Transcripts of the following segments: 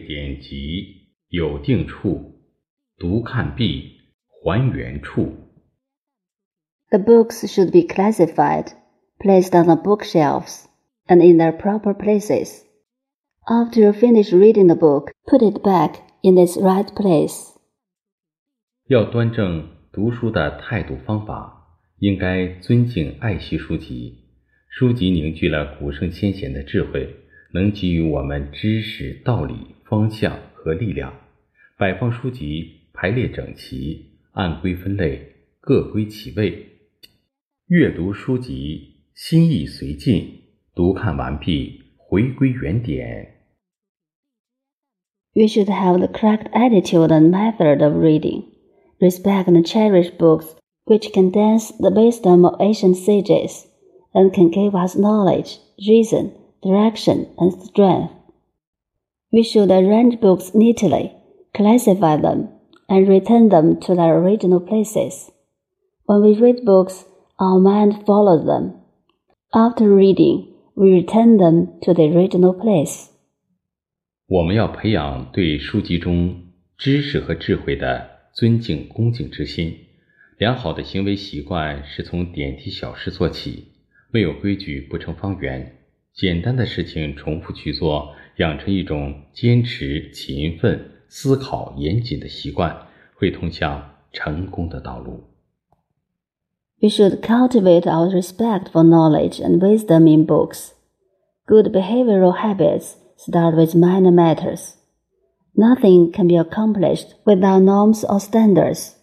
典籍有定处，读看毕，还原处。The books should be classified, placed on the bookshelves, and in their proper places. After you finish reading the book, put it back in its right place. 要端正读书的态度方法，应该尊敬爱惜书籍。书籍凝聚了古圣先贤的智慧，能给予我们知识、道理、方向和力量。摆放书籍，排列整齐，按规分类，各归其位。阅读书籍，心意随进，读看完毕，回归原点。 We should have the correct attitude and method of reading. Respect and cherish books which condense the wisdom of ancient sages and can give us knowledge, reason, direction, and strength. We should arrange books neatly, classify them, and return them to their original places. When we read books, our mind follows them. After reading, we return them to the original place. 我们要培养对书籍中知识和智慧的尊敬恭敬之心。良好的行为习惯是从点滴小事做起。没有规矩不成方圆， 简单的事情重复去做，养成一种坚持、勤奋、思考严谨的习惯，会通向成功的道路。 We should cultivate our respect for knowledge and wisdom in books. Good behavioral habits start with minor matters. Nothing can be accomplished without norms or standards.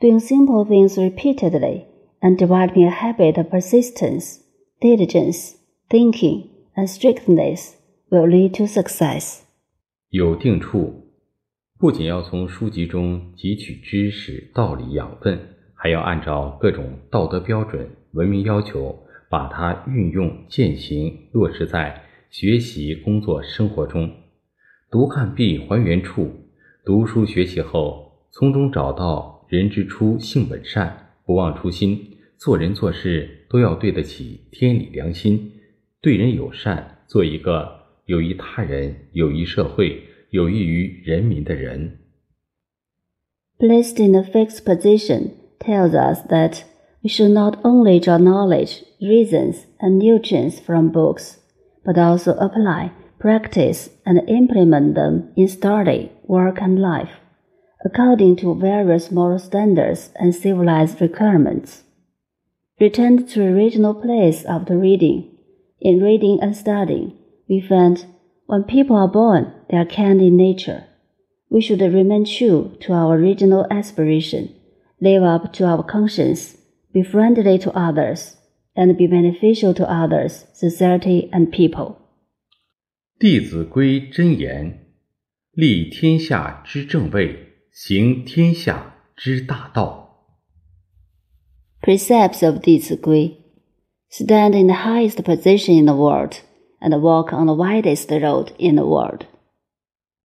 Doing simple things repeatedly and developing a habit of persistence, diligence, thinking, and strictness will lead to success. 有定处，不仅要从书籍中汲取知识、道理养分，还要按照各种道德标准、文明要求，把它运用践行落实在学习、工作、生活中。读看必，还原处。读书学习后，从中找到人之初，性本善，不忘初心。做人做事都要对得起天理良心，对人友善，做一个有益他人、有益社会、有益于人民的人。 Placed in a fixed position tells us that we should not only draw knowledge, reasons, and nutrients from books, but also apply, practice, and implement them in study, work, and life, according to various moral standards and civilized requirements. Returned to the original place after reading. In reading and studying, we find when people are born, they are kind in nature. We should remain true to our original aspiration, live up to our conscience, be friendly to others, and be beneficial to others, society, and people. 《弟子规》真言：立天下之正位，行天下之大道。 Precepts of 弟子规 Stand in the highest position in the world and walk on the widest road in the world.